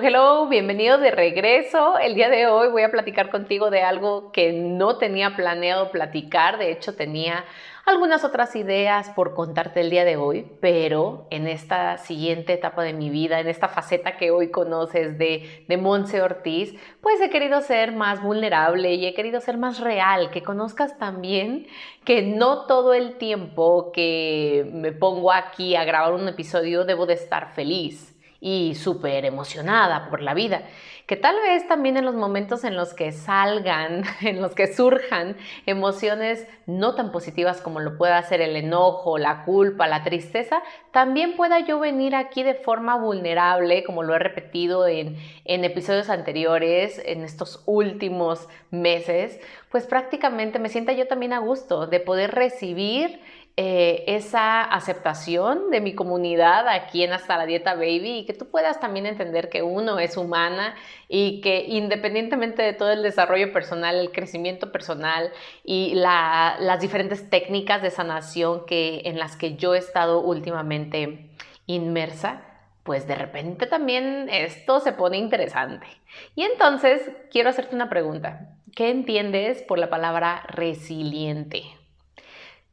Hello, bienvenido de regreso. El día de hoy voy a platicar contigo de algo que no tenía planeado platicar, de hecho tenía algunas otras ideas por contarte el día de hoy, pero en esta siguiente etapa de mi vida, en esta faceta que hoy conoces de, de Monse Ortiz, pues he querido ser más vulnerable y he querido ser más real, que conozcas también que no todo el tiempo que me pongo aquí a grabar un episodio debo de estar feliz y súper emocionada por la vida, que tal vez también en los momentos en los que salgan, en los que surjan emociones no tan positivas como lo pueda ser el enojo, la culpa, la tristeza, también pueda yo venir aquí de forma vulnerable, como lo he repetido en, en episodios anteriores, en estos últimos meses, pues prácticamente me sienta yo también a gusto de poder recibir eh, esa aceptación de mi comunidad aquí en Hasta la Dieta Baby y que tú puedas también entender que uno es humana y que independientemente de todo el desarrollo personal, el crecimiento personal y las diferentes técnicas de sanación que, en las que yo he estado últimamente inmersa, pues de repente también esto se pone interesante. Y entonces quiero hacerte una pregunta. ¿Qué entiendes por la palabra resiliente?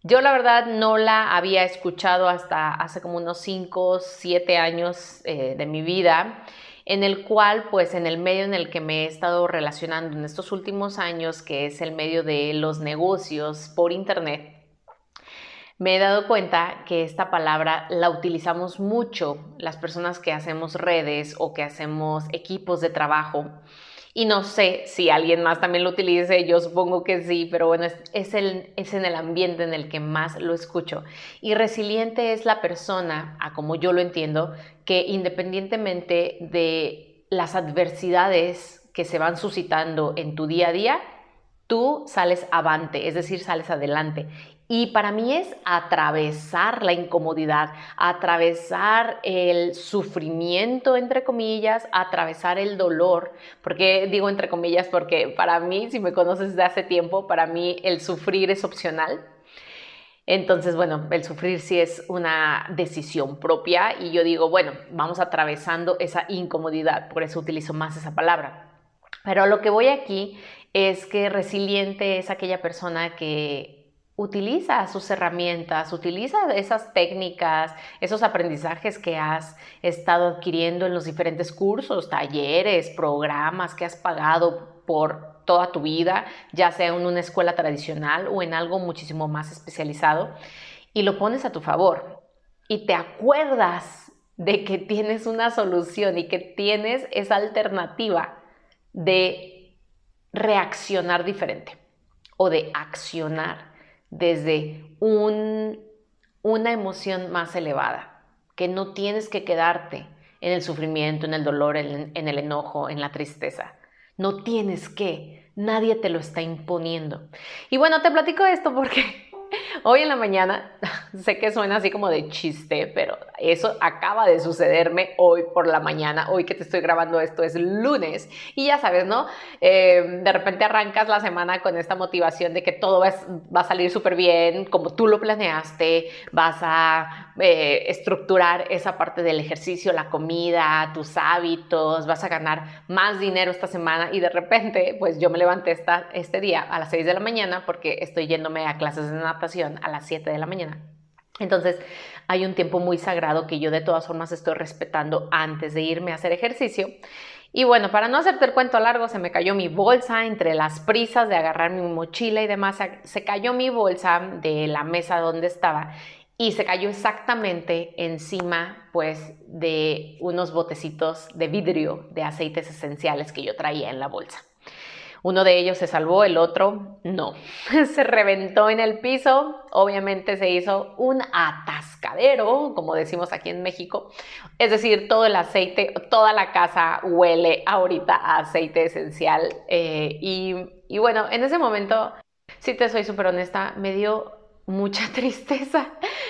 Yo la verdad no la había escuchado hasta hace como unos 5, 7 años eh, de mi vida, en el cual pues en el medio en el que me he estado relacionando en estos últimos años, que es el medio de los negocios por internet, me he dado cuenta que esta palabra la utilizamos mucho las personas que hacemos redes o que hacemos equipos de trabajo y no sé si alguien más también lo utilice, yo supongo que sí, pero bueno, es, el, es en el ambiente en el que más lo escucho. Y resiliente es la persona, a como yo lo entiendo, que independientemente de las adversidades que se van suscitando en tu día a día, tú sales avante, es decir, sales adelante. Y para mí es atravesar la incomodidad, atravesar el sufrimiento, entre comillas, atravesar el dolor. porque digo entre comillas? Porque para mí, si me conoces desde hace tiempo, para mí el sufrir es opcional. Entonces, bueno, el sufrir sí es una decisión propia y yo digo, bueno, vamos atravesando esa incomodidad, por eso utilizo más esa palabra. Pero lo que voy aquí es que resiliente es aquella persona que utiliza sus herramientas, utiliza esas técnicas, esos aprendizajes que has estado adquiriendo en los diferentes cursos, talleres, programas que has pagado por toda tu vida, ya sea en una escuela tradicional o en algo muchísimo más especializado, y lo pones a tu favor y te acuerdas de que tienes una solución y que tienes esa alternativa de reaccionar diferente o de accionar desde una emoción más elevada, que no tienes que quedarte en el sufrimiento, en el dolor, en, en el enojo, en la tristeza. No tienes que, nadie te lo está imponiendo. Y bueno, te platico esto porque Hoy en la mañana, sé que suena así como de chiste, pero eso acaba de sucederme hoy por la mañana. Hoy que te estoy grabando esto es lunes y ya sabes, ¿no? Eh, de repente arrancas la semana con esta motivación de que todo va, a salir súper bien, como tú lo planeaste, vas a eh, estructurar esa parte del ejercicio, la comida, tus hábitos, vas a ganar más dinero esta semana y de repente, pues yo me levanté esta, este día a las 6 de la mañana porque estoy yéndome a clases de natación a las 7 de la mañana. Entonces, hay un tiempo muy sagrado que yo de todas formas estoy respetando antes de irme a hacer ejercicio. Y bueno, para no hacerte el cuento largo, se me cayó mi bolsa entre las prisas de agarrar mi mochila y demás. Se cayó mi bolsa de la mesa donde estaba y se cayó exactamente encima pues de unos botecitos de vidrio de aceites esenciales que yo traía en la bolsa Uno de ellos se salvó, el otro no. se reventó en el piso, obviamente se hizo un atascadero, como decimos aquí en México. Es decir, todo el aceite, toda la casa huele ahorita a aceite esencial. Eh, y, bueno, en ese momento, si te soy súper honesta, me dio mucha tristeza.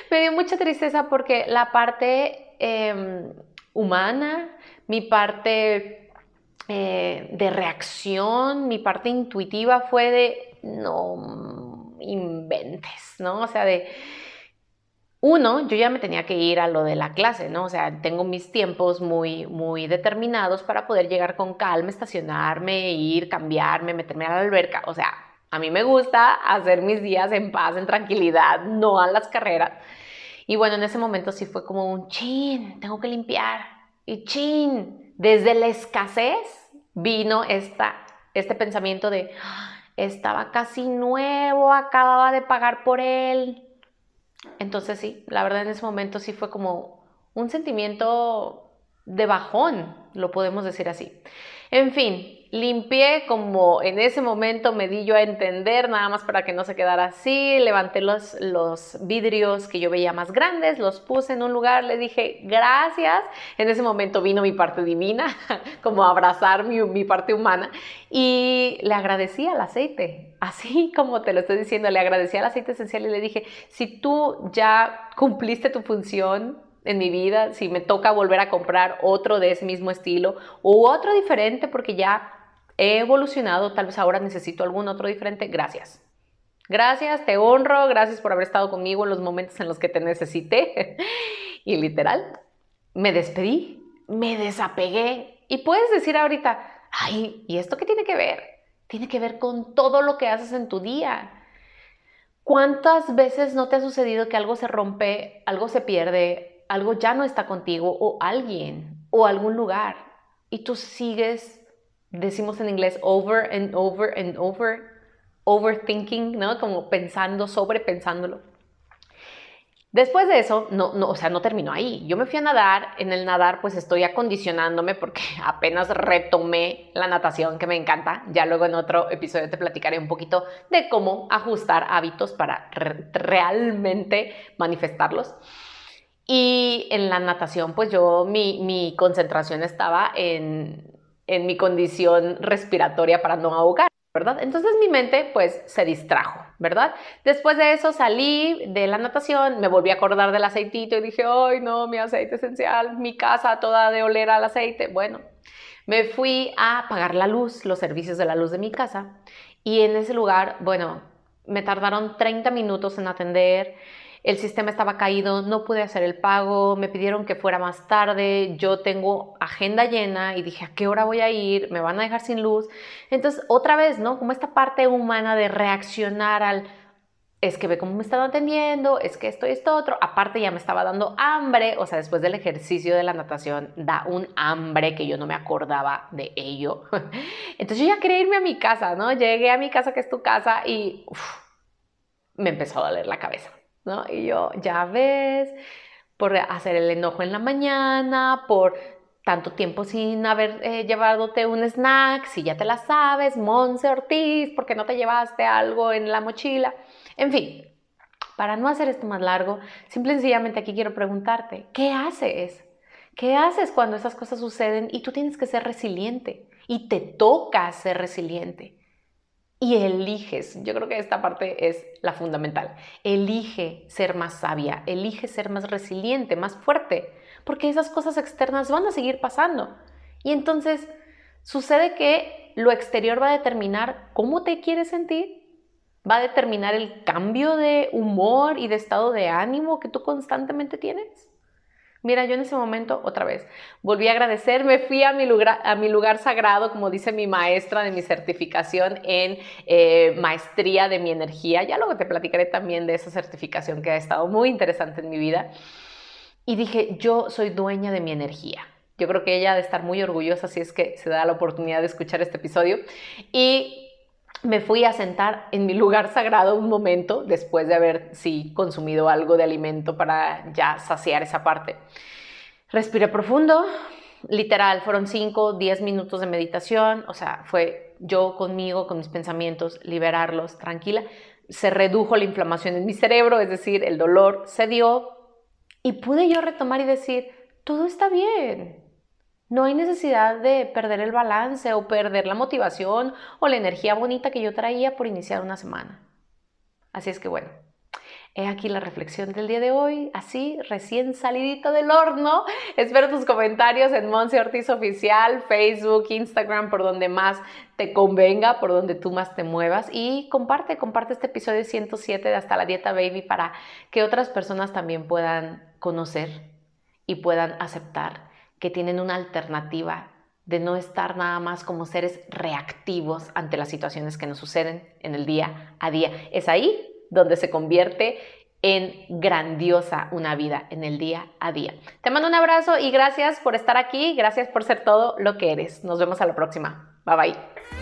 me dio mucha tristeza porque la parte em, humana, mi parte eh, de reacción, mi parte intuitiva fue de no inventes, ¿no? O sea, de uno, yo ya me tenía que ir a lo de la clase, ¿no? O sea, tengo mis tiempos muy, muy determinados para poder llegar con calma, estacionarme, ir, cambiarme, meterme a la alberca. O sea, a mí me gusta hacer mis días en paz, en tranquilidad, no a las carreras. Y bueno, en ese momento sí fue como un chin, tengo que limpiar. Y chin, desde la escasez vino esta, este pensamiento de, estaba casi nuevo, acababa de pagar por él. Entonces sí, la verdad en ese momento sí fue como un sentimiento de bajón, lo podemos decir así. En fin, Limpié como en ese momento me di yo a entender, nada más para que no se quedara así. Levanté los, los vidrios que yo veía más grandes, los puse en un lugar, le dije gracias. En ese momento vino mi parte divina, como abrazar mi, mi parte humana. Y le agradecí al aceite, así como te lo estoy diciendo, le agradecí al aceite esencial y le dije, si tú ya cumpliste tu función, en mi vida, si me toca volver a comprar otro de ese mismo estilo o otro diferente porque ya he evolucionado, tal vez ahora necesito algún otro diferente, gracias. Gracias, te honro, gracias por haber estado conmigo en los momentos en los que te necesité. y literal, me despedí, me desapegué. Y puedes decir ahorita, ay, ¿y esto qué tiene que ver? Tiene que ver con todo lo que haces en tu día. ¿Cuántas veces no te ha sucedido que algo se rompe, algo se pierde, algo ya no está contigo o alguien o algún lugar y tú sigues decimos en inglés over and over and over, overthinking, ¿no? Como pensando, sobrepensándolo. Después de eso, no, no, o sea, no terminó ahí. Yo me fui a nadar. En el nadar, pues estoy acondicionándome porque apenas retomé la natación, que me encanta. Ya luego en otro episodio te platicaré un poquito de cómo ajustar hábitos para realmente manifestarlos. Y en la natación, pues yo, mi, mi concentración estaba en en mi condición respiratoria para no ahogar. ¿verdad? Entonces mi mente pues se distrajo, ¿verdad? Después de eso salí de la natación, me volví a acordar del aceitito y dije, ay no, mi aceite esencial, mi casa toda de oler al aceite. Bueno, me fui a pagar la luz, los servicios de la luz de mi casa y en ese lugar, bueno, me tardaron 30 minutos en atender el sistema estaba caído, no pude hacer el pago, me pidieron que fuera más tarde, yo tengo agenda llena y dije, ¿a qué hora voy a ir? ¿Me van a dejar sin luz? Entonces, otra vez, ¿no? Como esta parte humana de reaccionar al, es que ve cómo me están atendiendo, es que esto y esto otro, aparte ya me estaba dando hambre, o sea, después del ejercicio de la natación da un hambre que yo no me acordaba de ello. Entonces yo ya quería irme a mi casa, ¿no? Llegué a mi casa, que es tu casa, y me empezó a doler la cabeza. ¿No? Y yo, ya ves, por hacer el enojo en la mañana, por tanto tiempo sin haber eh, un snack, si ya te la sabes, Monse Ortiz, ¿por qué no te llevaste algo en la mochila? En fin, para no hacer esto más largo, simple y sencillamente aquí quiero preguntarte, ¿qué haces? ¿Qué haces cuando esas cosas suceden y tú tienes que ser resiliente y te toca ser resiliente? Y eliges, yo creo que esta parte es la fundamental, elige ser más sabia, elige ser más resiliente, más fuerte, porque esas cosas externas van a seguir pasando. Y entonces sucede que lo exterior va a determinar cómo te quieres sentir, va a determinar el cambio de humor y de estado de ánimo que tú constantemente tienes. Mira, yo en ese momento, otra vez, volví a agradecer, me fui a mi lugar, a mi lugar sagrado, como dice mi maestra de mi certificación en eh, maestría de mi energía. Ya luego te platicaré también de esa certificación que ha estado muy interesante en mi vida. Y dije, yo soy dueña de mi energía. Yo creo que ella ha de estar muy orgullosa si es que se da la oportunidad de escuchar este episodio. Y me fui a sentar en mi lugar sagrado un momento después de haber, sí, consumido algo de alimento para ya saciar esa parte. Respiré profundo, literal, fueron 5, 10 minutos de meditación, o sea, fue yo conmigo, con mis pensamientos, liberarlos tranquila. Se redujo la inflamación en mi cerebro, es decir, el dolor se dio y pude yo retomar y decir, todo está bien. No hay necesidad de perder el balance o perder la motivación o la energía bonita que yo traía por iniciar una semana. Así es que bueno, He aquí la reflexión del día de hoy, así, recién salidito del horno. Espero tus comentarios en Monse Ortiz Oficial, Facebook, Instagram, por donde más te convenga, por donde tú más te muevas. Y comparte, comparte este episodio 107 de Hasta la Dieta Baby para que otras personas también puedan conocer y puedan aceptar que tienen una alternativa de no estar nada más como seres reactivos ante las situaciones que nos suceden en el día a día. Es ahí donde se convierte en grandiosa una vida en el día a día. Te mando un abrazo y gracias por estar aquí, gracias por ser todo lo que eres. Nos vemos a la próxima. Bye bye.